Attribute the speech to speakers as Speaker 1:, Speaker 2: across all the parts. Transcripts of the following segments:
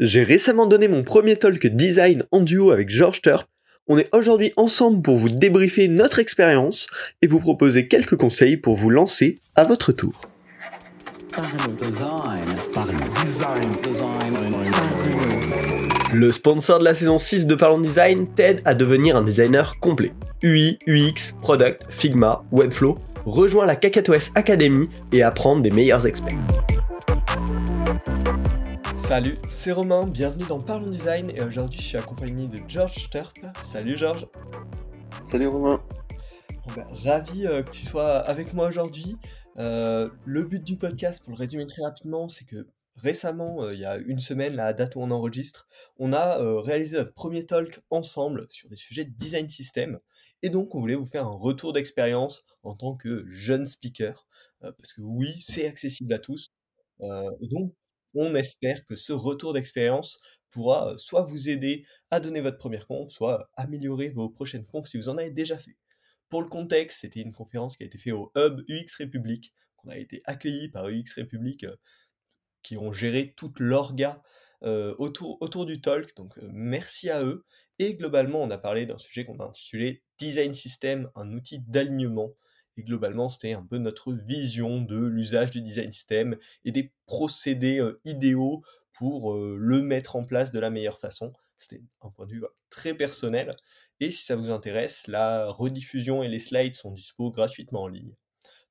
Speaker 1: J'ai récemment donné mon premier talk design en duo avec George Turp. On est aujourd'hui ensemble pour vous débriefer notre expérience et vous proposer quelques conseils pour vous lancer à votre tour. Le sponsor de la saison 6 de Parlons Design t'aide à devenir un designer complet. UI, UX, Product, Figma, Webflow, rejoins la KakatoS Academy et apprends des meilleurs experts. Salut, c'est Romain, bienvenue dans Parlons Design et aujourd'hui je suis accompagné de George Turp. Salut George.
Speaker 2: Salut Romain.
Speaker 1: Ben, ravi euh, que tu sois avec moi aujourd'hui. Euh, le but du podcast, pour le résumer très rapidement, c'est que récemment, euh, il y a une semaine, la date où on enregistre, on a réalisé notre premier talk ensemble sur des sujets de design system. Et donc, on voulait vous faire un retour d'expérience en tant que jeune speaker. parce que oui, c'est accessible à tous. et donc, on espère que ce retour d'expérience pourra soit vous aider à donner votre première conf, soit améliorer vos prochaines confs si vous en avez déjà fait. Pour le contexte, c'était une conférence qui a été faite au Hub UX République, qu'on a été accueilli par UX République, qui ont géré toute l'orga autour, autour du talk, donc merci à eux. Et globalement, on a parlé d'un sujet qu'on a intitulé Design System, un outil d'alignement et globalement, c'était un peu notre vision de l'usage du design system et des procédés euh, idéaux pour euh, le mettre en place de la meilleure façon. C'était un point de vue très personnel. Et si ça vous intéresse, la rediffusion et les slides sont dispo gratuitement en ligne.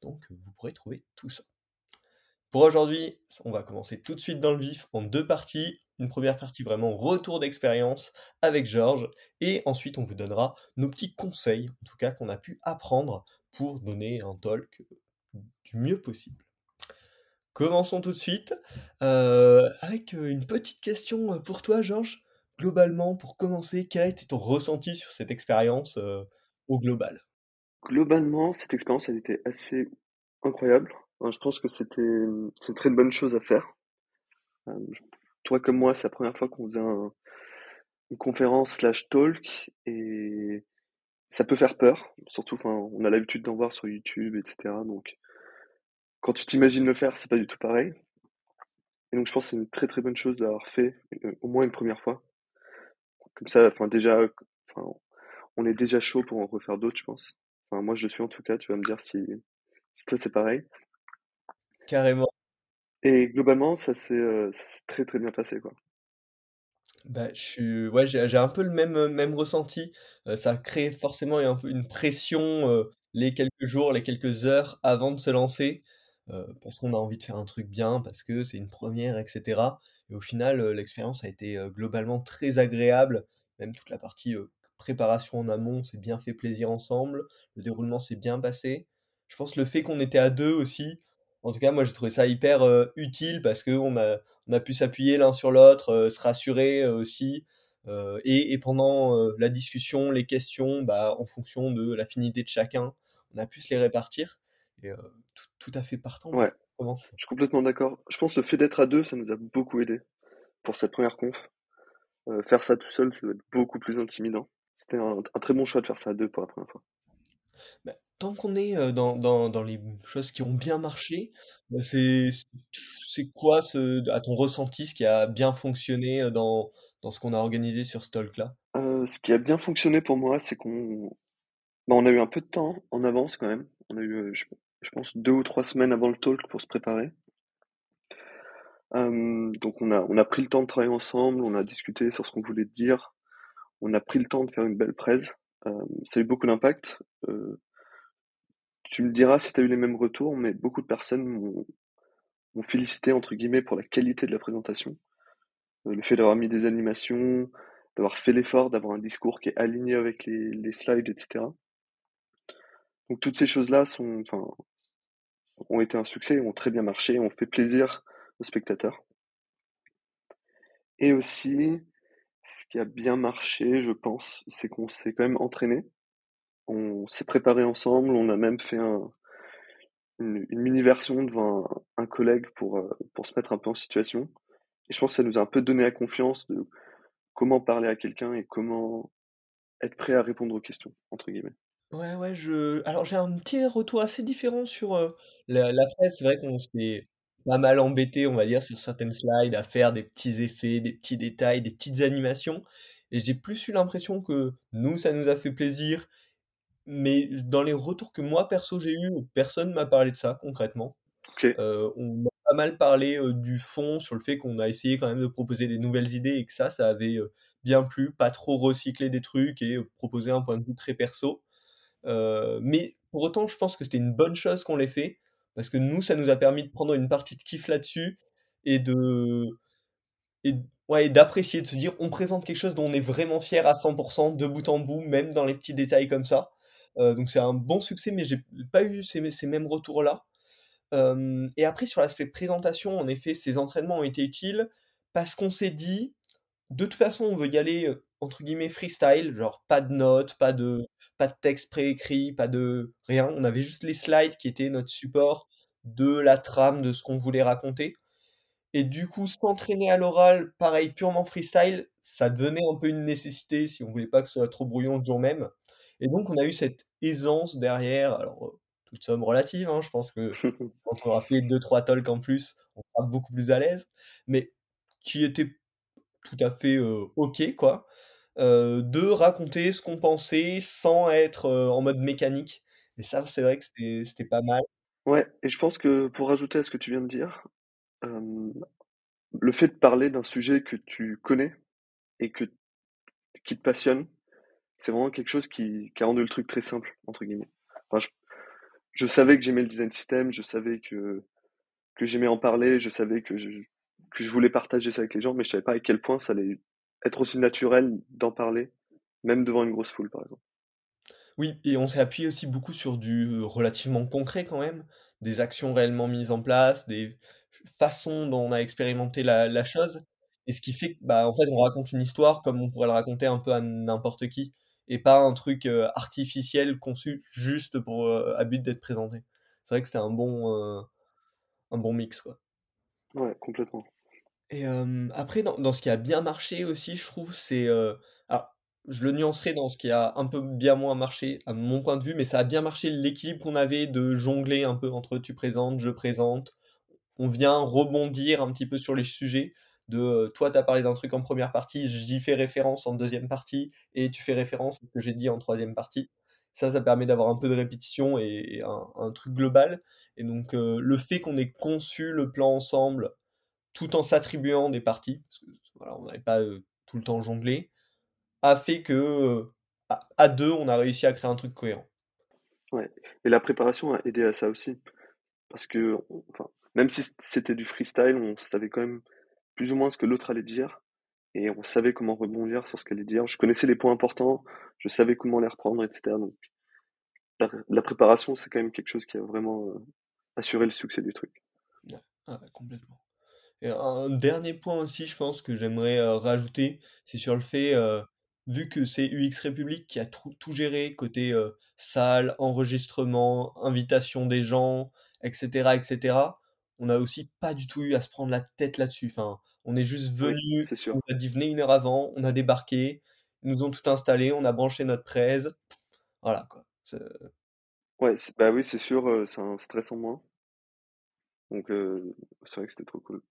Speaker 1: Donc vous pourrez trouver tout ça. Pour aujourd'hui, on va commencer tout de suite dans le vif en deux parties. Une première partie vraiment retour d'expérience avec Georges et ensuite on vous donnera nos petits conseils, en tout cas qu'on a pu apprendre pour donner un talk du mieux possible. Commençons tout de suite euh, avec une petite question pour toi, Georges. Globalement, pour commencer, quel a été ton ressenti sur cette expérience euh, au global?
Speaker 2: Globalement, cette expérience, elle était assez incroyable. je pense que c'était une très bonne chose à faire. Euh, toi comme moi, c'est la première fois qu'on faisait une conférence slash talk et ça peut faire peur, surtout, enfin, on a l'habitude d'en voir sur YouTube, etc. Donc, quand tu t'imagines le faire, c'est pas du tout pareil. Et donc, je pense que c'est une très très bonne chose d'avoir fait euh, au moins une première fois. Comme ça, enfin, déjà, enfin, on est déjà chaud pour en refaire d'autres, je pense. Enfin, moi, je le suis en tout cas. Tu vas me dire si, si toi c'est pareil.
Speaker 1: Carrément.
Speaker 2: Et globalement, ça s'est euh, très très bien passé, quoi.
Speaker 1: Bah, suis ouais, j'ai un peu le même, même ressenti. ça crée forcément une pression, les quelques jours, les quelques heures avant de se lancer, parce qu'on a envie de faire un truc bien, parce que c'est une première et cetera et au final, l'expérience a été, globalement très agréable. Même toute la partie, préparation en amont, s'est bien fait plaisir ensemble. Le déroulement s'est bien passé. Je pense le fait qu'on était à 2 aussi, en tout cas, moi j'ai trouvé ça hyper utile parce qu'on a, on a pu s'appuyer l'un sur l'autre, se rassurer aussi. Et, et, pendant la discussion, les questions, bah, en fonction de l'affinité de chacun, on a pu se les répartir. Et tout, tout, à fait partant.
Speaker 2: Ouais, je suis complètement d'accord. Je pense que le fait d'être à deux, ça nous a beaucoup aidé pour cette première conf. faire ça tout seul, ça doit être beaucoup plus intimidant. C'était un, un, très bon choix de faire ça à deux pour la première fois
Speaker 1: tant qu'on est dans, dans, dans, les choses qui ont bien marché, bah, c'est, quoi, à ton ressenti, ce qui a bien fonctionné dans, dans ce qu'on a organisé sur ce talk-là?
Speaker 2: Ce qui a bien fonctionné pour moi, c'est qu'on bah, on a eu un peu de temps en avance quand même. On a eu, je, pense, deux ou trois semaines avant le talk pour se préparer. donc on a, on a pris le temps de travailler ensemble, on a discuté sur ce qu'on voulait dire, on a pris le temps de faire une belle presse. ça a eu beaucoup d'impact. Tu me diras si tu as eu les mêmes retours, mais beaucoup de personnes m'ont félicité entre guillemets pour la qualité de la présentation. Euh, le fait d'avoir mis des animations, d'avoir fait l'effort, d'avoir un discours qui est aligné avec les, slides, etc. Donc toutes ces choses-là sont, enfin, ont été un succès, ont très bien marché, ont fait plaisir aux spectateurs. Et aussi, ce qui a bien marché, je pense, c'est qu'on s'est quand même entraîné on s'est préparé ensemble, on a même fait une, mini-version devant un, collègue pour, euh, pour se mettre un peu en situation. Et je pense que ça nous a un peu donné la confiance de comment parler à quelqu'un et comment être prêt à répondre aux questions, entre guillemets.
Speaker 1: Ouais, ouais, je. Alors j'ai un petit retour assez différent sur euh, la, presse. C'est vrai qu'on s'est pas mal embêté, on va dire, sur certaines slides, à faire des petits effets, des petits détails, des petites animations et j'ai plus eu l'impression que nous, ça nous a fait plaisir, mais dans les retours que moi perso j'ai eu, personne m'a parlé de ça concrètement. Heu, on m'a pas mal parlé, heu, du fond, sur le fait qu'on a essayé quand même de proposer des nouvelles idées et que ça, ça avait, heu, bien plu, pas trop recycler des trucs et proposer un point de vue très perso. Mais pour autant, je pense que c'était une bonne chose qu'on l'ait fait, parce que nous, ça nous a permis de prendre une partie de kiff là-dessus et de et ouais et d'apprécier, de se dire: «On présente quelque chose dont on est vraiment fier à 100% de bout en bout, même dans les petits détails comme ça». Heu, donc c'est un bon succès, mais j'ai pas eu ces mê ces mêmes retours-là. Et après sur l'aspect présentation, en effet, ces entraînements ont été utiles parce qu'on s'est dit: «De toute façon, on veut y aller, entre guillemets "freestyle", genre pas de notes, pas de pas de texte préécrit, pas de rien». On avait juste les slides qui étaient notre support de la trame de ce qu'on voulait raconter et du coup, s'entraîner à l'oral, pareil, purement freestyle, ça devenait un peu une nécessité si on voulait pas que ce soit trop brouillon le jour même et donc on a eu cette aisance derrière, alors, toute somme relative, hein, je pense que quand on aura fait 2-3 talks en plus, on sera beaucoup plus à l'aise, mais qui était tout à fait, OK quoi, de raconter ce qu'on pensait sans être, en mode mécanique et ça, c'est vrai que c'était pas mal.
Speaker 2: Ouais et je pense que pour rajouter à ce que tu viens de dire, le fait de parler d'un sujet que tu connais et que qui te passionne, c'est vraiment quelque chose qui a rendu le truc «très simple» entre guillemets. Je savais que j'aimais le design system, je savais que j'aimais en parler, je savais que je que je voulais partager ça avec les gens, mais je savais pas à quel point ça allait être aussi naturel d'en parler, même devant une grosse foule, par exemple.
Speaker 1: Oui et on s'est appuyé aussi beaucoup sur du relativement concret quand même, des actions réellement mises en place, des façons dont on a expérimenté la la chose et ce qui fait que, bah, en fait, on raconte une histoire comme on pourrait le raconter un peu à n'importe qui et pas un truc, heu, artificiel conçu juste pour, heu, à but d'être présenté. C'est vrai que c'était un bon, heu, un bon mix, quoi.
Speaker 2: Ouais, complètement.
Speaker 1: Et après dans dans ce qui a bien marché aussi, je trouve, c'est, alors je le nuancerai dans ce qui a un peu bien moins marché, à mon point de vue, mais ça a bien marché l'équilibre qu'on avait de jongler un peu entre tu présentes, je présente. On vient rebondir un petit peu sur les sujets de, heu, toi tu as parlé d'un truc en première partie, j'y fais référence en deuxième partie et tu fais référence à ce que j'ai dit en troisième partie. Ça, ça permet d'avoir un peu de répétition et un truc global et donc heu, le fait qu'on ait conçu le plan ensemble tout en s'attribuant des parties, parce que on n'avait pas, heu, tout le temps jonglé, a fait que, à 2, on a réussi à créer un truc cohérent.
Speaker 2: Ouais et la préparation a aidé à ça aussi parce qu'on enfin, même si c'était du freestyle, on savait quand même plus ou moins ce que l'autre allait dire et on savait comment rebondir sur ce qu'elle allait dire. Je connaissais les points importants, je savais comment les reprendre et cetera donc la ré la préparation, c'est quand même quelque chose qui a vraiment, heu, assuré le succès du truc.
Speaker 1: Ouais, complètement. Et un dernier point aussi, je pense, que j'aimerais, heu, rajouter, c'est sur le fait, heu, vu que c'est UX République qui a trou tout géré côté, salle, enregistrement, invitation des gens et cetera et cetera, on a aussi pas du tout eu à se prendre la tête là-dessus. Enfin, on est juste
Speaker 2: Oui,
Speaker 1: venus,
Speaker 2: c'est
Speaker 1: on a dit: «Venez 1 heure avant», on a débarqué, ils nous ont tout installé, on a branché notre prez, voilà quoi.
Speaker 2: Ouais, bah, oui, c'est sûr, c'est un stress en moins donc c'est vrai que c'était trop cool.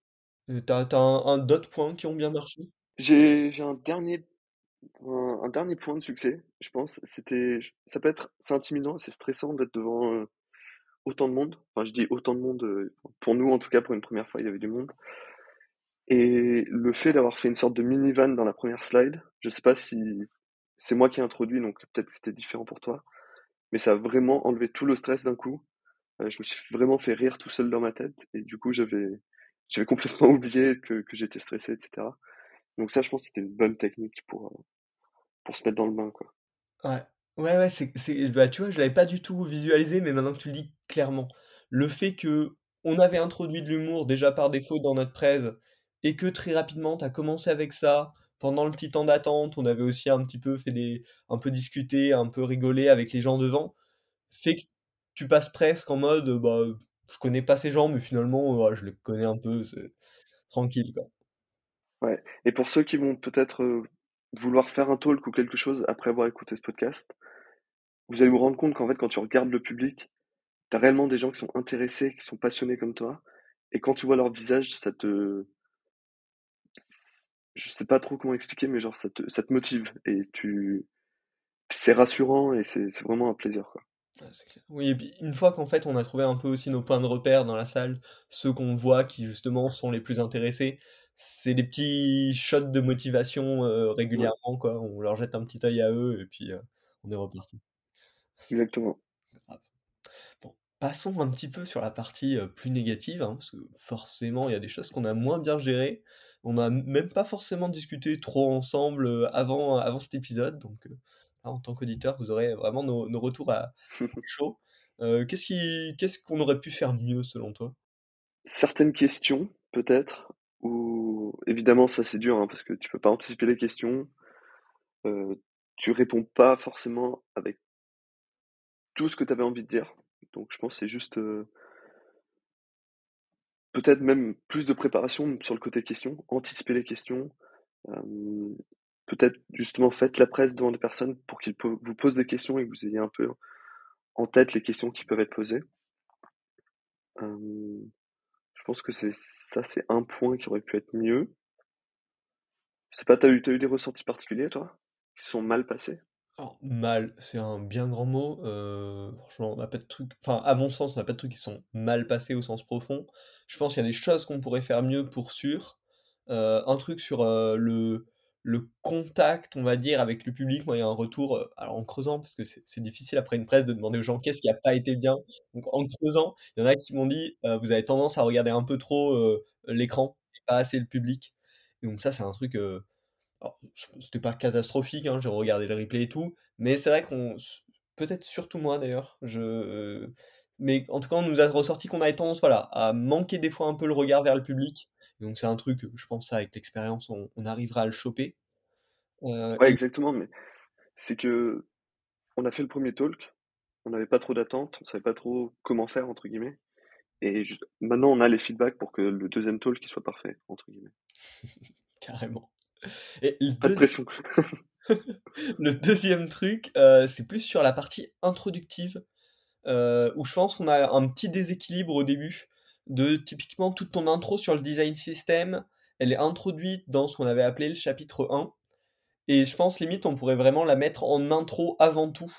Speaker 1: Heu, tu as tu as un un d'autres points qui ont bien marché?
Speaker 2: J'ai un dernier un un dernier point de succès, je pense, c'était ça peut être c'est intimidant, c'est stressant d'être devant, autant de monde. Enfin, je dis autant de monde, heu, pour nous, en tout cas, pour une première fois, il y avait du monde et le fait d'avoir fait une sorte de mini-van dans la première slide, je sais pas si c'est moi qui ai introduit, donc peut-être que c'était différent pour toi, mais ça a vraiment enlevé tout le stress d'un coup. Heu, je me suis vraiment fait rire tout seul dans ma tête et du coup, j'avais j'avais complètement oublié que j'étais stressé et cetera. Donc ça, je pense que c'était une bonne technique pour, heu, pour se mettre dans le bain, quoi.
Speaker 1: Ouais. Ouais, ouais, c'est c'est bah, tu vois, je l'avais pas du tout visualisé, mais maintenant que tu le dis clairement, le fait qu'on avait introduit de l'humour déjà par défaut dans notre prez et que très rapidement tu commencé avec ça, pendant le petit temps d'attente, on avait aussi un petit peu fait des un peu discuté, un peu rigolé avec les gens devant, fait que tu passes presque en mode, bah, je connais pas ces gens, mais finalement, je les connais un peu, c'est tranquille, quoi.
Speaker 2: Ouais et pour ceux qui vont peut-être, vouloir faire un talk ou quelque chose après avoir écouté ce podcast, vous allez vous rendre compte qu'en fait, quand tu regardes le public, tu as réellement des gens qui sont intéressés, qui sont passionnés comme toi et quand tu vois leur visage, ça te je sais pas trop comment expliquer, mais genre ça te ça te motive et tu c'est rassurant et c'est vraiment un plaisir, quoi.
Speaker 1: Oui et puis une fois qu'en fait on a trouvé un peu aussi nos points de repère dans la salle, ceux qu'on voit qui justement sont les plus intéressés, c'est des petits shots de motivation,
Speaker 2: Ouais,
Speaker 1: régulièrement quoi. On leur jette un petit œil à eux et puis, heu, on est reparti.
Speaker 2: exactement.
Speaker 1: Bon, passons un petit peu sur la partie, heu, plus négative, hein, parce que forcément il y a des choses qu'on a moins bien gérées. On n'a même pas forcément discuté trop ensemble, avant avant cet épisode donc, en tant qu'auditeur, vous aurez vraiment nos nos retours à chaud. Heu, qu'est-ce qui qu'est-ce qu'on aurait pu faire mieux selon toi?
Speaker 2: Certaines questions, peut-être, ou évidemment ça c'est dur, hein, parce que tu peux pas anticiper les questions, heu, tu réponds pas forcément avec tout ce que tu avais envie de dire. Donc je pense que c'est juste, heu, peut-être même plus de préparation sur le côté questions, anticiper les questions, peut-être justement faites la presse devant des personnes pour qu'ils vous posent des questions et que vous ayez un peu en tête les questions qui peuvent être posées. Je pense que c'est ça, c'est un point qui aurait pu être mieux. Je sais pas, tu as eu eu des ressentis particuliers toi? Qui sont mal passés?
Speaker 1: Alors, mal, c'est un bien grand mot, heu, franchement, on n'a pas de trucs enfin, à mon sens, on n'a pas de trucs qui sont mal passés au sens profond. Je pense qu'il y a des choses qu'on pourrait faire mieux pour sûr. Heu, un truc sur, heu, le le contact, on va dire, avec le public, moi, il y a un retour, heu, alors en creusant, parce que c'est difficile après une presse de demander aux gens: «Qu'est-ce qui a pas été bien?» donc en creusant, il y en a qui m'ont dit: «Heu, vous avez tendance à regarder un peu trop, heu, l'écran et pas assez le public» et donc ça, c'est un truc, je c'était pas catastrophique, hein, j'ai regardé le replay et tout, mais c'est vrai qu'on peut-être surtout moi d'ailleurs, je mais en tout cas, on nous a ressorti qu'on avait tendance, voilà, à manquer des fois un peu le regard vers le public. Donc c'est un truc, je pense ça avec l'expérience, on on arrivera à le choper. Heu
Speaker 2: Ouais,
Speaker 1: et
Speaker 2: exactement, mais c'est que on a fait le premier talk, on n'avait pas trop d'attentes, on savait pas trop «comment faire» entre guillemets et maintenant on a les feedbacks pour que le deuxième talk il soit «parfait» entre guillemets.
Speaker 1: carrément et le
Speaker 2: Pas de pression.
Speaker 1: le 2 truc, heu, c'est plus sur la partie introductive. Heu, où je pense qu'on a un petit déséquilibre au début, de typiquement toute ton intro sur le design system, elle est introduite dans ce qu'on avait appelé le chapitre 1 et je pense limite on pourrait vraiment la mettre en intro avant tout,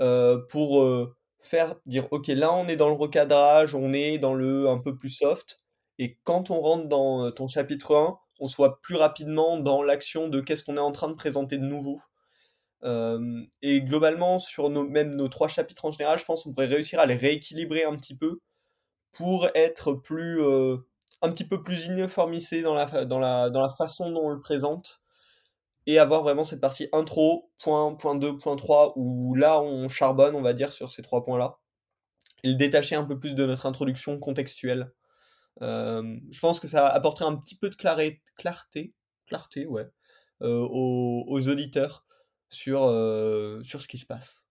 Speaker 1: heu, pour, heu, faire dire: «OK, là on est dans le recadrage, on est dans le un peu plus soft» et quand on rentre dans, heu, ton chapitre 1, on soit plus rapidement dans l'action de qu'est-ce qu'on est en train de présenter de nouveau. Et globalement sur nos même nos 3 chapitres en général, je pense qu'on pourrait réussir à les rééquilibrer un petit peu pour être plus, heu, un petit peu plus uniformisé dans la dans la dans la façon dont on le présente et avoir vraiment cette partie intro, point point 2, point 3 où là on charbonne, on va dire, sur ces 3 points-là et le détacher un peu plus de notre introduction contextuelle. Hem, je pense que ça apporterait un petit peu de clarté clarté, ouais, heu, aux aux auditeurs sur, sur ce qui se passe.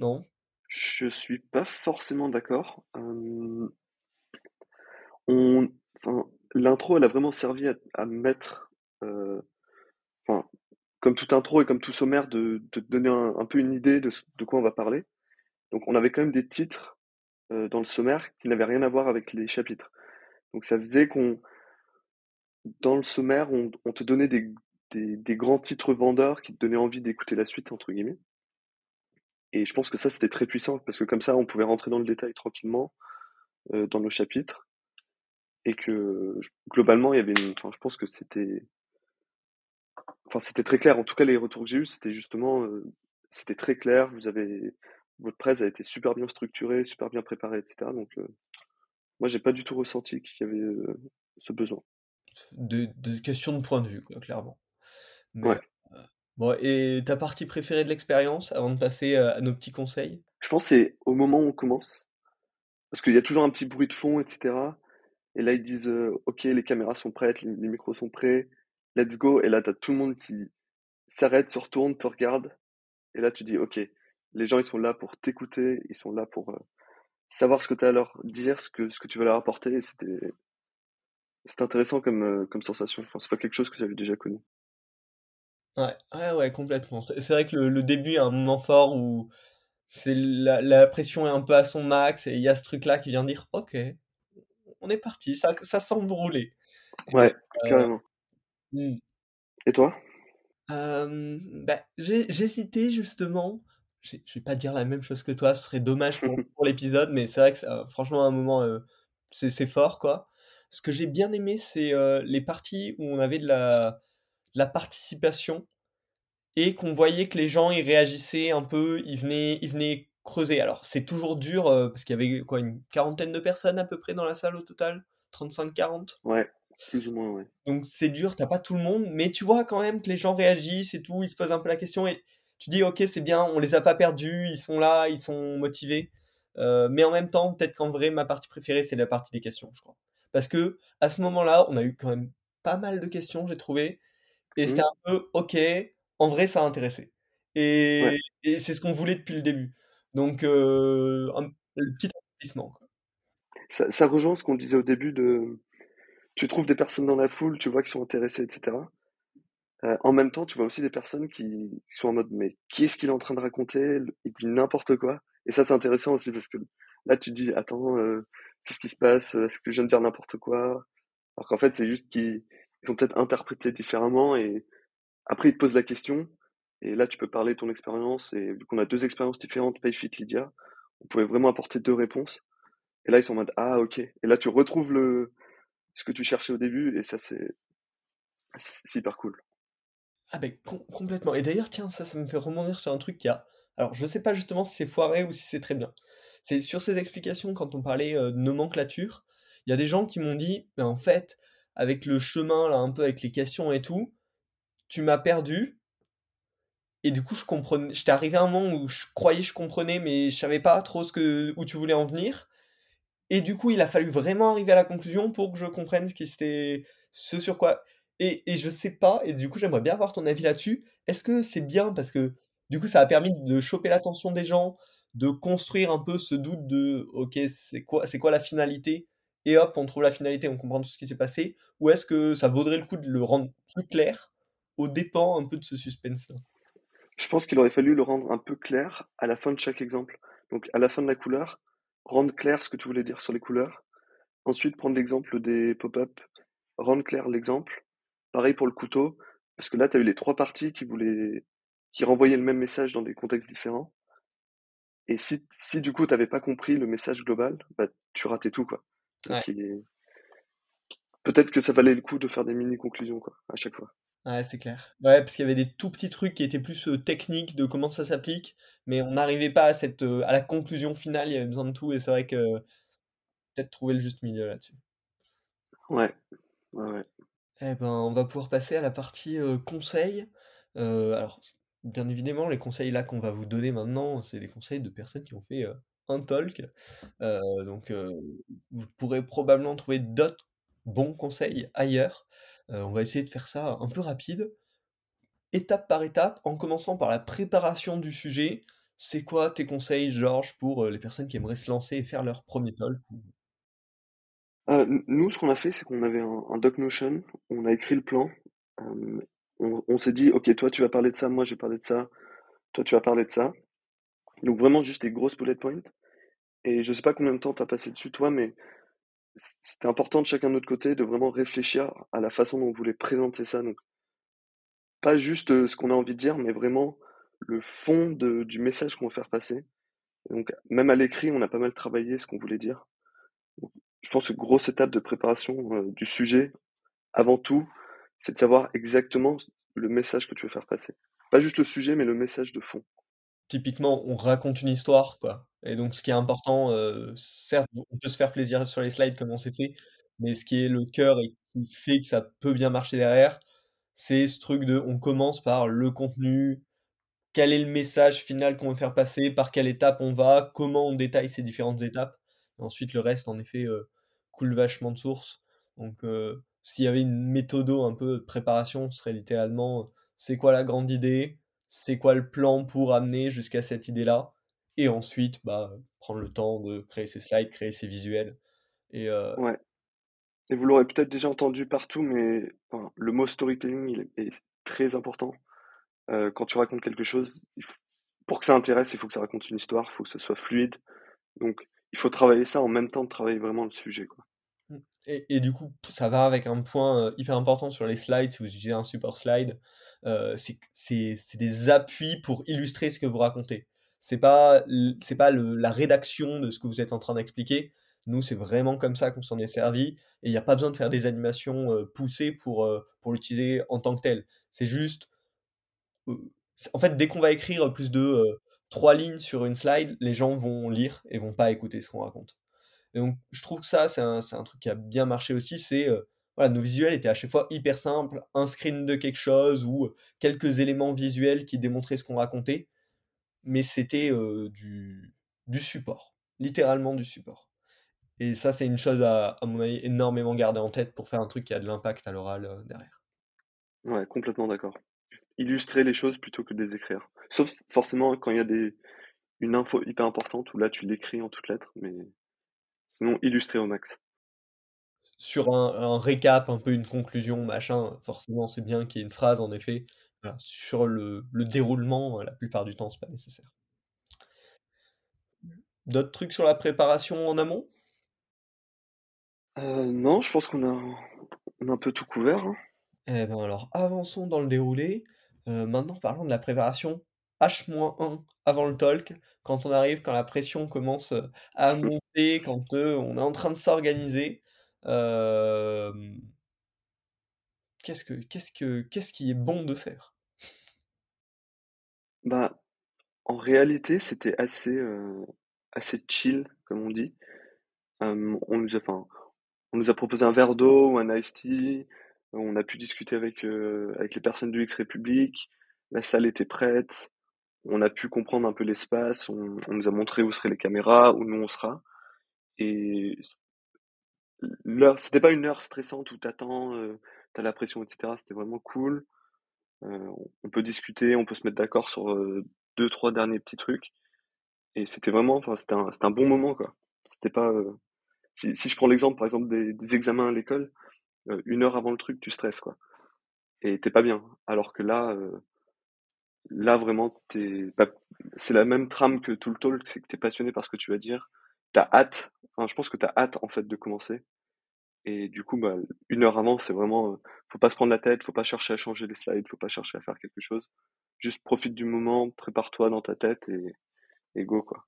Speaker 1: Non?
Speaker 2: Je suis pas forcément d'accord, enfin, l'intro elle a vraiment servi à mettre, heu, enfin, comme toute intro et comme tout sommaire de donner un peu une idée de de quoi on va parler. Donc on avait quand même des titres, heu, dans le sommaire qui n'avaient rien à voir avec les chapitres. Donc ça faisait qu'on dans le sommaire, on te donnait des des grands titres vendeurs qui te donnaient envie d'écouter «la suite» entre guillemets et je pense que ça, c'était très puissant parce que comme ça, on pouvait rentrer dans le détail tranquillement, heu, dans nos chapitres et que globalement, il y avait une enfin, je pense que c'était enfin, c'était très clair. En tout cas, les retours que j'ai eus, c'était justement, heu, c'était très clair. Vous avez votre presse a été super bien structurée, super bien préparée et cetera donc heu, moi, j'ai pas du tout ressenti qu'il y avait, heu, ce besoin.
Speaker 1: De de question de point de vue, quoi, clairement. Mais,
Speaker 2: Ouais.
Speaker 1: heu, bon et ta partie préférée de l'expérience avant de passer, à nos petits conseils?
Speaker 2: Je pense que c'est au moment où on commence, parce qu'il y a toujours un petit bruit de fond et cetera et là, ils disent, «OK, les caméras sont prêtes, les micros sont prêts, let's go» et là, tu as tout le monde qui s'arrête, se retourne, te regarde et là, tu dis: «OK, les gens, ils sont là pour t'écouter, ils sont là pour, savoir ce que tu as à leur dire, ce que ce que tu vas leur apporter» c'était c'était intéressant comme, comme sensation. Enfin, c'est pas quelque chose que j'avais déjà connu.
Speaker 1: Ouais, ouais, ouais, complètement. C'est c'est vrai que le le début est un moment fort où c'est la la pression est un peu à son max et il y a ce truc-là qui vient dire: «OK». On est parti, ça, ça semble rouler. Et,
Speaker 2: Ouais,
Speaker 1: euh,
Speaker 2: carrément.
Speaker 1: hmm.
Speaker 2: Et toi?
Speaker 1: Euh, bah, j'ai j'hésitais justement. Je vais pas dire la même chose que toi, ce serait dommage pour, pour l'épisode, mais c'est vrai que ça, franchement, à un moment, euh, c'est c'est fort, quoi. Ce que j'ai bien aimé, c'est euh, les parties où on avait de la, de la participation et qu'on voyait que les gens, ils réagissaient un peu, ils venaient, ils venaient creuser. Alors, c'est toujours dur, euh, parce qu'il y avait quoi, une quarantaine de personnes à peu près dans la salle au total? 35-40?
Speaker 2: Ouais, plus ou moins, ouais.
Speaker 1: Donc c'est dur, t'as pas tout le monde, mais tu vois quand même que les gens réagissent et tout, ils se posent un peu la question et tu dis ok c'est bien, on les a pas perdus, ils sont là, ils sont motivés. Euh, mais en même temps, peut-être qu'en vrai ma partie préférée c'est la partie des questions, je crois. Parce que à ce moment-là, on a eu quand même pas mal de questions, j'ai trouvé, et c'était
Speaker 2: Hmm
Speaker 1: un peu ok, en vrai ça a intéressé.
Speaker 2: Ouais,
Speaker 1: et c'est ce qu'on voulait depuis le début. Donc euh, un, petit quoi.
Speaker 2: ça, rejoint ce qu'on disait au début de... Tu trouves des personnes dans la foule, tu vois, qui sont intéressées, etc. En même temps, tu vois aussi des personnes qui, sont en mode, mais qui est-ce qu'il est en train de raconter? Il dit n'importe quoi. Et ça, c'est intéressant aussi parce que là, tu te dis, attends, qu'est-ce qui se passe? Est-ce que je viens de dire n'importe quoi? Alors qu'en fait, c'est juste qu'ils ils ont peut-être interprété différemment et après, ils te posent la question. Et là, tu peux parler de ton expérience. Et vu qu'on a deux expériences différentes, Payfit, Lydia, on pouvait vraiment apporter deux réponses. Et là, ils sont en mode, ah, ok. Et là, tu retrouves le, ce que tu cherchais au début et ça, c'est, c'est hyper cool.
Speaker 1: Ah ben com- complètement. Et d'ailleurs, tiens, ça, ça me fait rebondir sur un truc qui a... Alors, je sais pas justement si c'est foiré ou si c'est très bien. C'est sur ces explications, quand on parlait euh, de nomenclature, il y a des gens qui m'ont dit, mais en fait, avec le chemin, là, un peu avec les questions et tout, tu m'as perdu, et du coup, je comprenais... J'étais arrivé à un moment où je croyais que je comprenais, mais je savais pas trop ce que... où tu voulais en venir. Et du coup, il a fallu vraiment arriver à la conclusion pour que je comprenne ce qui c'était ce sur quoi. Et, et je sais pas, et du coup, j'aimerais bien avoir ton avis là-dessus. Est-ce que c'est bien? Parce que du coup, ça a permis de choper l'attention des gens, de construire un peu ce doute de OK, c'est quoi, c'est quoi la finalité? Et hop, on trouve la finalité, on comprend tout ce qui s'est passé. Ou est-ce que ça vaudrait le coup de le rendre plus clair aux dépens un peu de ce suspense-là?
Speaker 2: Je pense qu'il aurait fallu le rendre un peu clair à la fin de chaque exemple. Donc, à la fin de la couleur, rendre clair ce que tu voulais dire sur les couleurs. Ensuite, prendre l'exemple des pop-up, rendre clair l'exemple. Pareil pour le couteau, parce que là, tu as eu les trois parties qui voulaient, qui renvoyaient le même message dans des contextes différents. Et si, si du coup, t'avais pas compris le message global, bah, tu ratais tout, quoi.
Speaker 1: Ouais.
Speaker 2: Est- peut-être que ça valait le coup de faire des mini-conclusions, quoi, à chaque fois.
Speaker 1: Ouais, c'est clair. Ouais, parce qu'il y avait des tout petits trucs qui étaient plus euh, techniques de comment ça s'applique, mais on n'arrivait pas à cette, euh, à la conclusion finale, il y avait besoin de tout, et c'est vrai que euh, peut-être trouver le juste milieu là-dessus.
Speaker 2: Ouais, ouais, ouais.
Speaker 1: Eh ben, on va pouvoir passer à la partie conseils. Euh, alors, bien évidemment, les conseils là qu'on va vous donner maintenant, c'est des conseils de personnes qui ont fait un talk. Donc, vous pourrez probablement trouver d'autres bons conseils ailleurs. Euh, on va essayer de faire ça un peu rapide. étape par étape, en commençant par la préparation du sujet. C'est quoi tes conseils, Georges, pour euh, les personnes qui aimeraient se lancer et faire leur premier talk?
Speaker 2: Euh, nous, ce qu'on a fait, c'est qu'on avait un, doc Notion, on a écrit le plan, on, s'est dit, ok, toi tu vas parler de ça, moi je vais parler de ça, toi tu vas parler de ça. Donc vraiment juste des grosses bullet points. Et je sais pas combien de temps t'as passé dessus, toi, mais c'était important de chacun de notre côté de vraiment réfléchir à la façon dont on voulait présenter ça. Pas juste euh, ce qu'on a envie de dire, mais vraiment le fond du message qu'on veut faire passer. Donc même à l'écrit, on a pas mal travaillé ce qu'on voulait dire. Je pense que grosse étape de préparation euh, du sujet, avant tout, c'est de savoir exactement le message que tu veux faire passer. Pas juste le sujet, mais le message de fond.
Speaker 1: Typiquement, on raconte une histoire, quoi. Et donc, ce qui est important, certes, on peut se faire plaisir sur les slides comme on s'est fait, mais ce qui est le cœur et qui fait que ça peut bien marcher derrière, c'est ce truc de on commence par le contenu, quel est le message final qu'on veut faire passer, par quelle étape on va, comment on détaille ces différentes étapes. Ensuite, le reste, en effet, coule vachement de source. Donc, s'il y avait une méthodo un peu de préparation, ce serait littéralement, c'est quoi la grande idée, c'est quoi le plan pour amener jusqu'à cette idée-là, et ensuite, bah, prendre le temps de créer ses slides, créer ses visuels. Et euh,
Speaker 2: Ouais. Et vous l'aurez peut-être déjà entendu partout, mais enfin, le mot storytelling, il est, très important. Euh, quand tu racontes quelque chose, faut- pour que ça intéresse, il faut que ça raconte une histoire, il faut que ce soit fluide. Donc, il faut travailler ça en même temps de travailler vraiment le sujet, quoi.
Speaker 1: Mm. Et et du coup, ça va avec un point, hyper important sur les slides, si vous utilisez un support slide, c'est c'est des appuis pour illustrer ce que vous racontez. C'est pas c'est pas le la rédaction de ce que vous êtes en train d'expliquer. Nous, c'est vraiment comme ça qu'on s'en est servi et il y a pas besoin de faire des animations, heu, poussées pour, heu, pour l'utiliser en tant que tel. C'est juste, heu, c en fait, dès qu'on va écrire plus de, 3 lignes sur une slide, les gens vont lire et vont pas écouter ce qu'on raconte. Et donc je trouve que ça, c'est un un truc qui a bien marché aussi, c'est, voilà, nos visuels étaient à chaque fois hyper simples, un screen de quelque chose ou, quelques éléments visuels qui démontraient ce qu'on racontait, mais c'était, du du support, littéralement du support. Et ça, c'est une chose à à mon avis énormément garder en tête pour faire un truc qui a de l'impact à l'oral, derrière.
Speaker 2: Ouais, complètement d'accord. Illustrer les choses plutôt que de les écrire. Sauf forcément quand il y a des une info hyper importante où là tu l'écris en toutes lettres, mais sinon illustrer au max.
Speaker 1: Sur un un récap, un peu une conclusion, machin, forcément, c'est bien qu'il y ait une phrase en effet. Voilà, sur le le déroulement, heu, la plupart du temps, c'est pas nécessaire. D'autres trucs sur la préparation en amont?
Speaker 2: Heu, non, je pense qu'on a on a un peu tout couvert, hein.
Speaker 1: Eh ben, alors avançons dans le déroulé. Heu, maintenant parlons de la préparation H-1 avant le talk. Quand on arrive, quand la pression commence, à monter, quand, on est en train de s'organiser. Qu'est-ce que qu'est-ce que qu'est-ce qui est bon de faire?
Speaker 2: Bah, en réalité, c'était assez, assez chill, comme on dit. On nous a enfin, on nous a proposé un verre d'eau ou un iced tea. On a pu discuter avec, avec les personnes du X-République. La salle était prête. On a pu comprendre un peu l'espace. On nous a montré où seraient les caméras, où nous on sera. Et l'heure c'était pas une heure stressante où tu attends, heu, tu as la pression et cetera. C'était vraiment cool. Heu, on peut discuter, on peut se mettre d'accord sur, heu, 2-3 derniers petits trucs. Et c'était vraiment enfin, c'était un bon moment, quoi. Heu si je prends l'exemple, des examens à l'école, 1 heure avant le truc, tu stresses, quoi. Et tu es pas bien. Alors que là, là vraiment, c'est la même trame que tout le talk, c'est que tu es passionné par ce que tu vas dire. Tu as hâte, enfin, je pense que tu as hâte, en fait, de commencer. Et du coup, bah, 1 heure avant, c'est vraiment, heu, faut pas se prendre la tête, faut pas chercher à changer les slides, faut pas chercher à faire quelque chose. Juste profite du moment, prépare-toi dans ta tête et et go, quoi.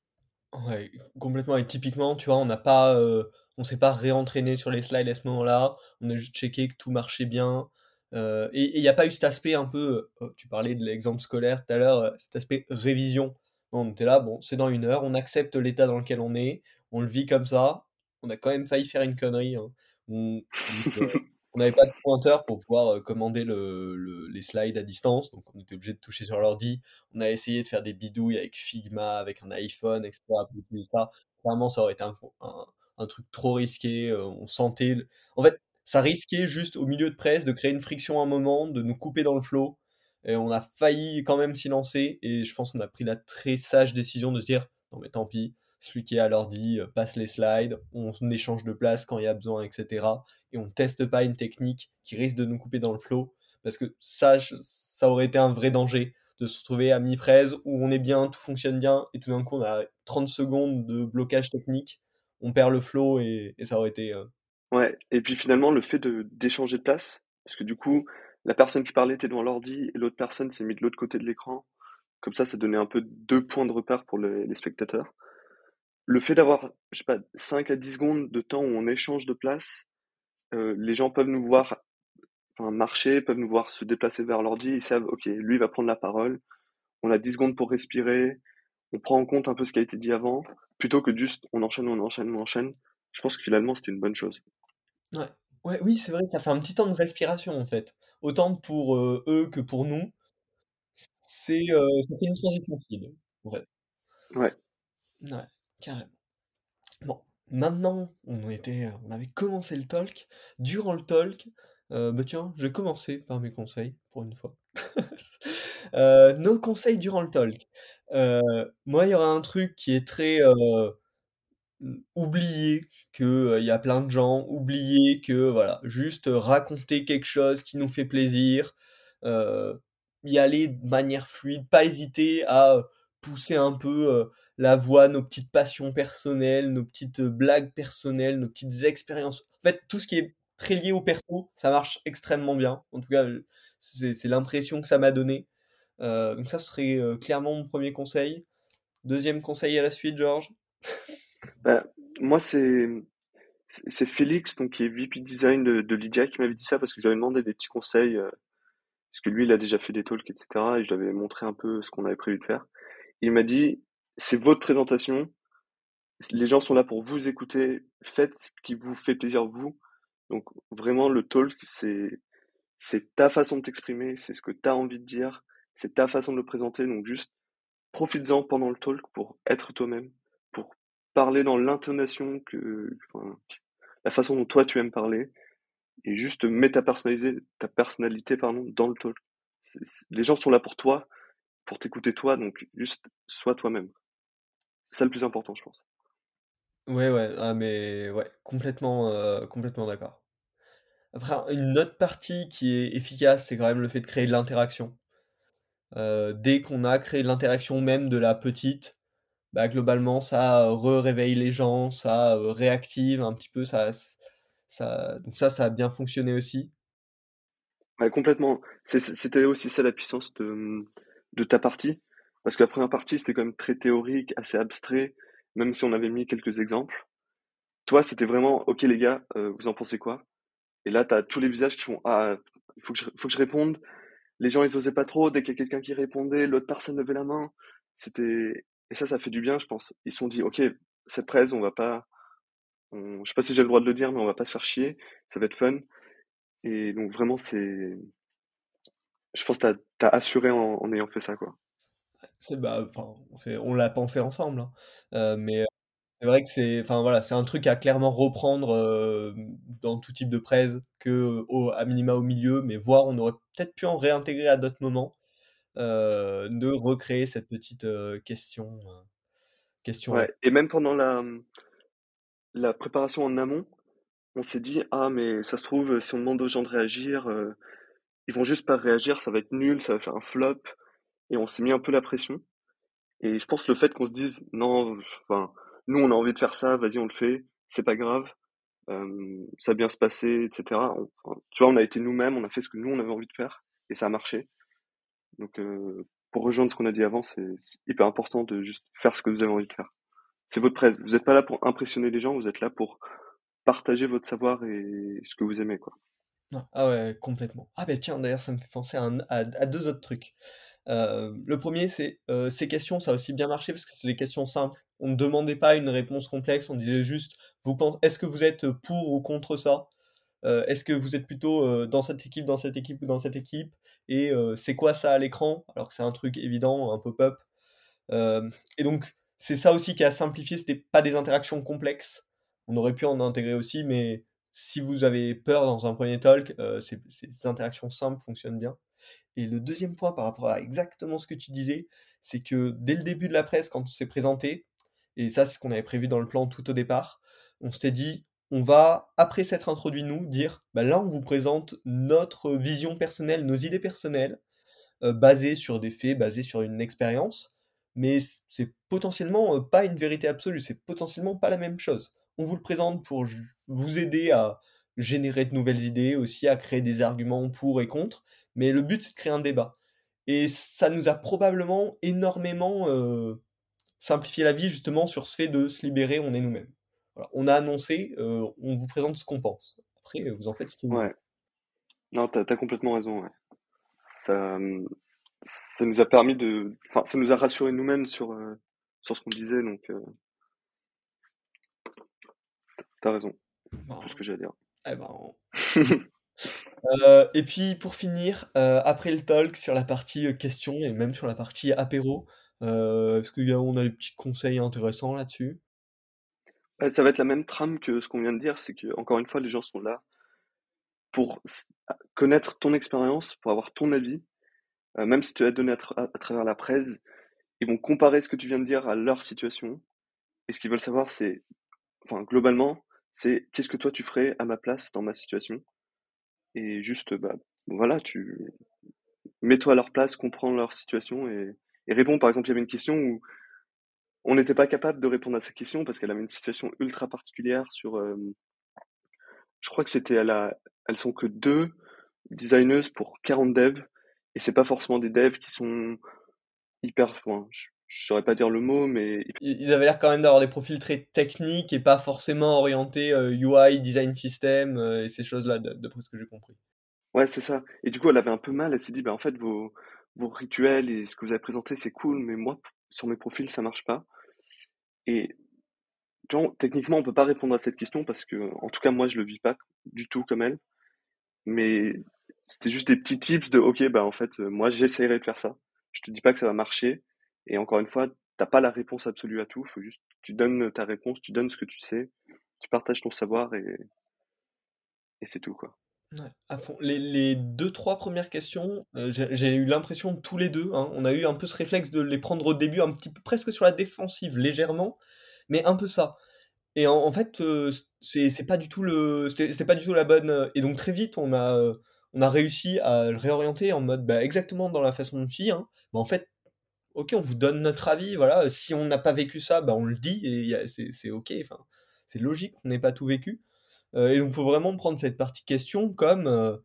Speaker 1: Ouais, complètement et typiquement, tu vois, on n'a pas, heu, on s'est pas réentraîné sur les slides à ce moment-là. On a juste checké que tout marchait bien, heu et il y a pas eu cet aspect un peu, heu, tu parlais de l'exemple scolaire tout à l'heure, heu, cet aspect révision. On était là, bon, c'est dans 1 heure, on accepte l'état dans lequel on est, on le vit comme ça. On a quand même failli faire une connerie, hein. On donc heu, on n'avait pas de pointeur pour pouvoir, heu, commander le le les slides à distance, donc on était obligé de toucher sur l'ordi. On a essayé de faire des bidouilles avec Figma, avec un iPhone et cetera pour utiliser ça. Clairement, ça aurait été un un un truc trop risqué, heu, on sentait le en fait, ça risquait juste au milieu de presse de créer une friction à un moment, de nous couper dans le flow et on a failli quand même s'y lancer et je pense qu'on a pris la très sage décision de se dire: «Non mais tant pis, celui qui est à l'ordi, heu, passe les slides, on échange de place quand il y a besoin et cetera et on teste pas une technique qui risque de nous couper dans le flow». Parce que ça ça aurait été un vrai danger de se retrouver à mi-presse où on est bien, tout fonctionne bien et tout d'un coup on a 30 secondes de blocage technique, on perd le flow et ça aurait été, heu
Speaker 2: Ouais et puis finalement le fait d'échanger de place, parce que du coup, la personne qui parlait était devant l'ordi et l'autre personne s'est mis de l'autre côté de l'écran. Comme ça, ça donnait un peu 2 points de repère pour les spectateurs. Le fait d'avoir, je sais pas, 5 à 10 secondes de temps où on échange de place, heu, les gens peuvent nous voir, enfin marcher, peuvent nous voir se déplacer vers l'ordi, ils savent: «OK, lui il va prendre la parole». On a 10 secondes pour respirer, on prend en compte un peu ce qui a été dit avant, plutôt que juste on enchaîne, on enchaîne, on enchaîne. Je pense que finalement c'était une bonne chose.
Speaker 1: Ouais. Ouais, oui, c'est vrai, ça fait un petit temps de respiration, en fait. Autant pour, heu, eux que pour nous. C'est, heu, ça fait une transition fluide, en fait.
Speaker 2: Ouais.
Speaker 1: Ouais, carrément. Bon, maintenant, on était, on avait commencé le talk. Durant le talk, heu, bah, tiens, je vais commencer par mes conseils, pour une fois. Heu, nos conseils durant le talk. Heu, moi, il y aura un truc qui est très, heu, mmh, oublié, que, heu, il y a plein de gens, oublier que, voilà, juste raconter quelque chose qui nous fait plaisir, y aller de manière fluide, pas hésiter à, pousser un peu, la voix, nos petites passions personnelles, nos petites, heu, blagues personnelles, nos petites expériences fait, tout ce qui est très lié au perso, ça marche extrêmement bien. En tout cas, c'est l'impression que ça m'a donné. Euh, donc ça serait euh, clairement mon premier conseil. Deuxième conseil à la suite, Georges?
Speaker 2: Bah, Moi, c'est c'est Félix, donc, qui est VP Design de, Lydia, qui m'avait dit ça parce que j'avais demandé des petits conseils, euh, parce que lui, il a déjà fait des talks, etc. Et je lui avais montré un peu ce qu'on avait prévu de faire. il m'a dit, c'est votre présentation, les gens sont là pour vous écouter, faites ce qui vous fait plaisir vous. Donc vraiment, le talk, c'est ta façon de t'exprimer, c'est ce que tu as envie de dire, c'est ta façon de le présenter. Donc juste profites-en pendant le talk pour être toi-même, pour parler dans l'intonation que, la façon dont toi tu aimes parler, et juste mets ta personnalité, ta personnalité pardon, dans le talk. les gens sont là pour toi, pour t'écouter toi, donc juste sois toi-même. C'est ça le plus important, je pense.
Speaker 1: Ouais, ouais, ah mais ouais, complètement, euh, complètement d'accord. Après, une autre partie qui est efficace, c'est quand même le fait de créer de l'interaction. Euh, dès qu'on a créé l'interaction même de la petite, bah, globalement, ça re-réveille les gens, ça euh, réactive un petit peu, ça, ça, donc ça, ça a bien fonctionné aussi.
Speaker 2: Ouais, complètement. C'était aussi ça la puissance de, de ta partie. Parce que la première partie, c'était quand même très théorique, assez abstrait, même si on avait mis quelques exemples. Toi, c'était vraiment, ok les gars, euh, vous en pensez quoi? Et là, tu as tous les visages qui font, ah, il faut que, je, faut que je réponde. Les gens, ils osaient pas trop. Dès qu'il y a quelqu'un qui répondait, l'autre personne levait la main. C'était Et ça, ça fait du bien, je pense. Ils se sont dit, ok, cette presse, on va pas... Je sais pas si j'ai le droit de le dire, mais on va pas se faire chier. Ça va être fun. Et donc, vraiment, c'est... Je pense que tu as, assuré en, en ayant fait ça, quoi.
Speaker 1: Bah, on l'a pensé ensemble, hein. Euh, mais c'est vrai que c'est, un truc à clairement reprendre dans tout type de presse, que au, à minima au milieu, mais voir, on aurait peut-être pu en réintégrer à d'autres moments, de recréer cette petite question. question.
Speaker 2: Et même pendant la, mmh, la préparation en amont, on s'est dit ah mais ça se trouve si on demande aux gens de réagir, ils vont juste pas réagir, ça va être nul, ça va faire un flop et on s'est mis un peu la pression. Et je pense le fait qu'on se dise non, enfin, nous on a envie de faire ça, vas-y on le fait, c'est pas grave, ça va bien se passer, etc. tu vois, on a été nous-mêmes, on a fait ce que nous on avait envie de faire et ça a marché. Donc pour rejoindre ce qu'on a dit avant, c'est hyper important de juste faire ce que vous avez envie de faire. C'est votre presse. Vous n'êtes pas là pour impressionner les gens, vous êtes là pour partager votre savoir et ce que vous aimez, quoi.
Speaker 1: Ah ouais, complètement. Ah ben tiens, d'ailleurs, ça me fait penser à deux autres trucs. Le premier, c'est ces questions, ça a aussi bien marché parce que c'est des questions simples. On ne demandait pas une réponse complexe, on disait juste, est-ce que vous êtes pour ou contre ça? Est-ce que vous êtes plutôt dans cette équipe, dans cette équipe ou dans cette équipe? Et c'est quoi ça à l'écran? Alors que c'est un truc évident, un pop-up. et donc, c'est ça aussi qui a simplifié, c'était pas des interactions complexes. On aurait pu en intégrer aussi, mais si vous avez peur dans un premier talk, ces interactions simples fonctionnent bien. Et le deuxième point par rapport à exactement ce que tu disais, c'est que dès le début de la presse, quand on s'est présenté, et ça c'est ce qu'on avait prévu dans le plan tout au départ, on s'était dit, on va, après s'être introduit nous, dire, bah là on vous présente notre vision personnelle, nos idées personnelles, euh, basées sur des faits, basées sur une expérience, mais c'est potentiellement euh, pas une vérité absolue, c'est potentiellement pas la même chose. On vous le présente pour vous aider à générer de nouvelles idées, aussi à créer des arguments pour et contre, mais le but, c'est de créer un débat. Et ça nous a probablement énormément euh, simplifié la vie, justement, sur ce fait de se libérer, on est nous-mêmes. On a annoncé, euh, on vous présente ce qu'on pense. Après, vous en faites ce que vous
Speaker 2: ouais. Non, t'as as complètement raison, ouais. Ça, ça nous a permis de... Enfin, ça nous a rassuré nous-mêmes sur, euh, sur ce qu'on disait, donc... T'as raison. C'est tout ce que j'ai à dire.
Speaker 1: Eh ben... Euh, et puis pour finir, euh, après le talk sur la partie euh, questions et même sur la partie apéro, est-ce qu'on a, a des petits conseils intéressants là-dessus?
Speaker 2: Ça va être la même trame que ce qu'on vient de dire, c'est que encore une fois, les gens sont là pour connaître ton expérience, pour avoir ton avis, même si tu l'as donné à, travers la presse, ils vont comparer ce que tu viens de dire à leur situation. Et ce qu'ils veulent savoir, c'est, enfin, globalement, c'est qu'est-ce que toi tu ferais à ma place dans ma situation? Et juste, bah, voilà, tu mets-toi à leur place, comprends leur situation et, réponds. Par exemple, il y avait une question où on n'était pas capable de répondre à cette question parce qu'elle avait une situation ultra particulière sur, je crois que c'était à la, elles sont que deux designers pour 40 devs, et c'est pas forcément des devs qui sont hyper, je saurais pas dire le mot, mais
Speaker 1: Ils avaient l'air quand même d'avoir des profils très techniques et pas forcément orientés euh, UI, design system euh, et ces choses-là, de- d'après ce que j'ai compris.
Speaker 2: ouais, c'est ça. Et du coup, elle avait un peu mal, elle s'est dit, bah en fait, vos, vos rituels et ce que vous avez présenté, c'est cool, mais moi, sur mes profils, ça marche pas. Et vois, techniquement, on peut pas répondre à cette question parce que, en tout cas, moi, je le vis pas du tout comme elle. Mais c'était juste des petits tips de, ok, bah en fait, euh, moi, j'essaierai de faire ça. Je te dis pas que ça va marcher. Et encore une fois, t'as pas la réponse absolue à tout. Faut juste, tu donnes ta réponse, tu donnes ce que tu sais, tu partages ton savoir et, et c'est tout, quoi.
Speaker 1: Les, deux, trois premières questions, euh, j'ai eu l'impression tous les deux, hein, on a eu un peu ce réflexe de les prendre au début, un petit peu presque sur la défensive, légèrement, mais un peu ça. Et en, fait, euh, c'est pas du tout le, c'était pas du tout la bonne. euh, Et donc très vite, on a, euh, on a réussi à le réorienter en mode, bah, exactement dans la façon de fille. Hein. Bah, en fait, ok, on vous donne notre avis, voilà. Si on n'a pas vécu ça, bah, on le dit et c'est ok. Enfin, c'est logique, on n'ait pas tout vécu. Euh, et donc, il faut vraiment prendre cette partie question comme euh,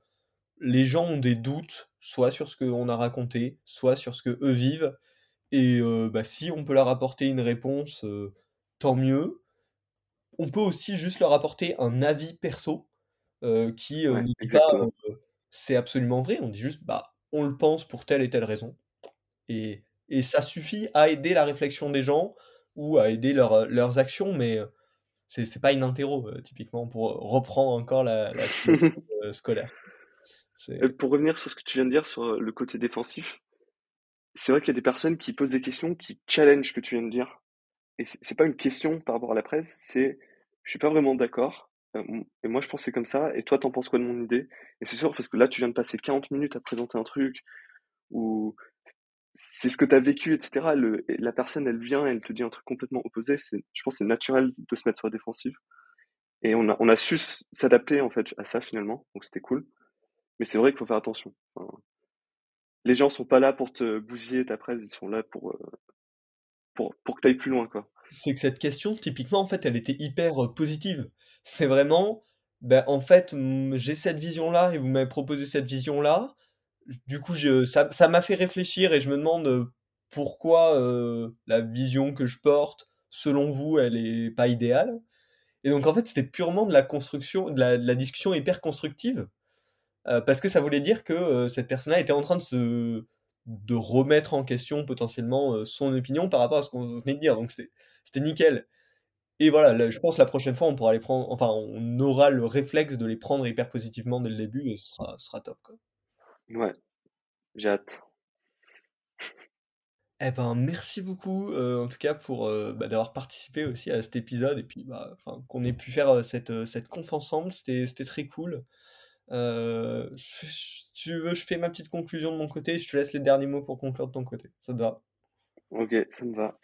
Speaker 1: les gens ont des doutes, soit sur ce qu'on a raconté, soit sur ce que eux vivent. Et euh, bah, si on peut leur apporter une réponse, euh, tant mieux. On peut aussi juste leur apporter un avis perso euh, qui euh,
Speaker 2: Ouais,
Speaker 1: ne dit pas euh, c'est absolument vrai, on dit juste bah on le pense pour telle et telle raison. Et, et ça suffit à aider la réflexion des gens ou à aider leur- leurs actions, mais euh, c'est c'est pas une interro, euh, typiquement, pour reprendre encore la, euh, scolaire.
Speaker 2: Euh,
Speaker 1: C'est
Speaker 2: Pour revenir sur ce que tu viens de dire sur euh, le côté défensif, c'est vrai qu'il y a des personnes qui posent des questions qui challenge ce que tu viens de dire. Et c'est c'est pas une question par rapport à la presse, c'est je suis pas vraiment d'accord. euh, et moi je pensais comme ça, et toi t'en penses quoi de mon idée? Et c'est sûr parce que là tu viens de passer 40 minutes à présenter un truc où c'est ce que tu as vécu, etc. La personne elle vient, elle te dit un truc complètement opposé. C'est, je pense que c'est naturel de se mettre sur la défensive. Et on a, su s'adapter en fait à ça finalement, donc c'était cool. Mais c'est vrai qu'il faut faire attention. Les gens sont pas là pour te bousiller ta presse, ils sont là pour, euh, pour, que tu ailles plus loin, quoi.
Speaker 1: c'est que cette question, typiquement, en fait, elle était hyper euh, positive. C'était vraiment, ben, en fait, j'ai cette vision-là et vous m'avez proposé cette vision-là. Du coup, ça, m'a fait réfléchir et je me demande euh, pourquoi euh, la vision que je porte, selon vous, elle est pas idéale. Et donc, en fait, c'était purement de la construction, de la, discussion hyper constructive. Euh, parce que ça voulait dire que cette personne-là était en train de se remettre en question potentiellement son opinion par rapport à ce qu'on venait de dire. Donc c'était nickel. Et voilà, là, je pense la prochaine fois on pourra prendre, enfin on aura le réflexe de les prendre hyper positivement dès le début et ce sera, top.
Speaker 2: Ouais, j'ai hâte.
Speaker 1: Eh ben merci beaucoup euh, en tout cas pour euh, bah, d'avoir participé aussi à cet épisode et puis bah, qu'on ait pu faire euh, cette, cette conf ensemble, c'était c'était très cool. Je- si tu veux, je fais ma petite conclusion de mon côté, je te laisse les derniers mots pour conclure de ton côté. Ça te va?
Speaker 2: Ok, ça me va.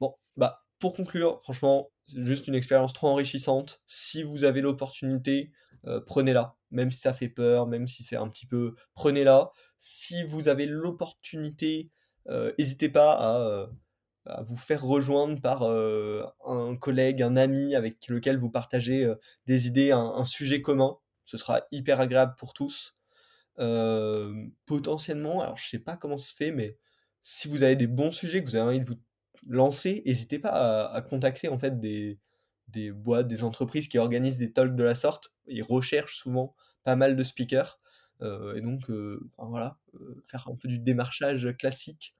Speaker 1: Bon, bah, pour conclure, franchement, juste une expérience trop enrichissante. Si vous avez l'opportunité, euh, prenez-la. Même si ça fait peur, même si c'est un petit peu, prenez-la. Si vous avez l'opportunité, euh, n'hésitez pas à, euh, à vous faire rejoindre par un collègue, un ami avec lequel vous partagez des idées, un, sujet commun. Ce sera hyper agréable pour tous. Potentiellement, alors je sais pas comment se fait, mais si vous avez des bons sujets, que vous avez envie de vous lancer, n'hésitez pas à, à contacter en fait des, des boîtes, des entreprises qui organisent des talks de la sorte. Ils recherchent souvent pas mal de speakers. Euh, et donc, euh, voilà, euh, faire un peu du démarchage classique.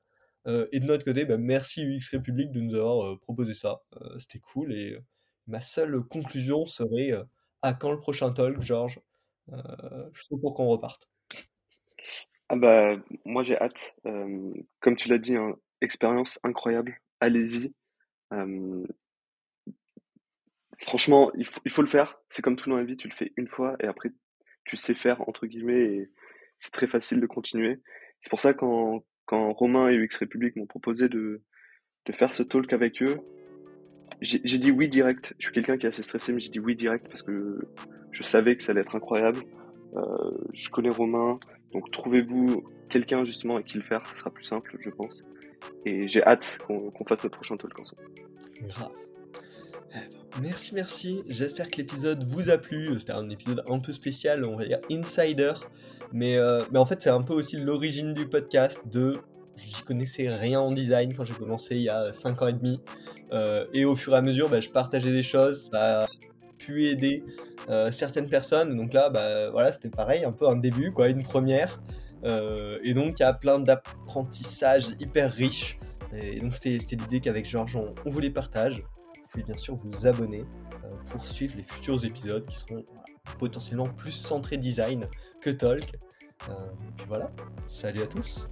Speaker 1: Et de notre côté, bah, merci UX République de nous avoir proposé ça. C'était cool. Et ma seule conclusion serait à quand le prochain talk, Georges? Je suis pour qu'on reparte.
Speaker 2: Ah bah, moi j'ai hâte. Comme tu l'as dit, hein, expérience incroyable. Allez-y. Franchement, il faut, il faut le faire. C'est comme tout dans la vie, tu le fais une fois et après tu sais faire, entre guillemets, et c'est très facile de continuer. C'est pour ça quand, quand Romain et UX République m'ont proposé de, de faire ce talk avec eux, j'ai dit oui direct. Je suis quelqu'un qui est assez stressé, mais j'ai dit oui direct parce que je savais que ça allait être incroyable. Euh, je connais Romain, donc trouvez-vous quelqu'un justement avec qui le faire, ça sera plus simple, je pense. Et j'ai hâte qu'on qu'on fasse notre prochain talk ensemble.
Speaker 1: Merci, merci. J'espère que l'épisode vous a plu. C'était un épisode un peu spécial, on va dire insider. Mais, euh, mais en fait, c'est un peu aussi l'origine du podcast de... J'y connaissais rien en design quand j'ai commencé il y a 5 ans et demi. Euh, et au fur et à mesure, bah, je partageais des choses. Ça a pu aider euh, certaines personnes. Donc là, bah, voilà, c'était pareil, un peu un début, quoi, une première. et donc, il y a plein d'apprentissages hyper riches. Et donc, c'était l'idée qu'avec Georges, on, on vous partage bien sûr vous abonner euh, pour suivre les futurs épisodes qui seront potentiellement plus centrés design que talk. Euh, puis voilà, salut à tous.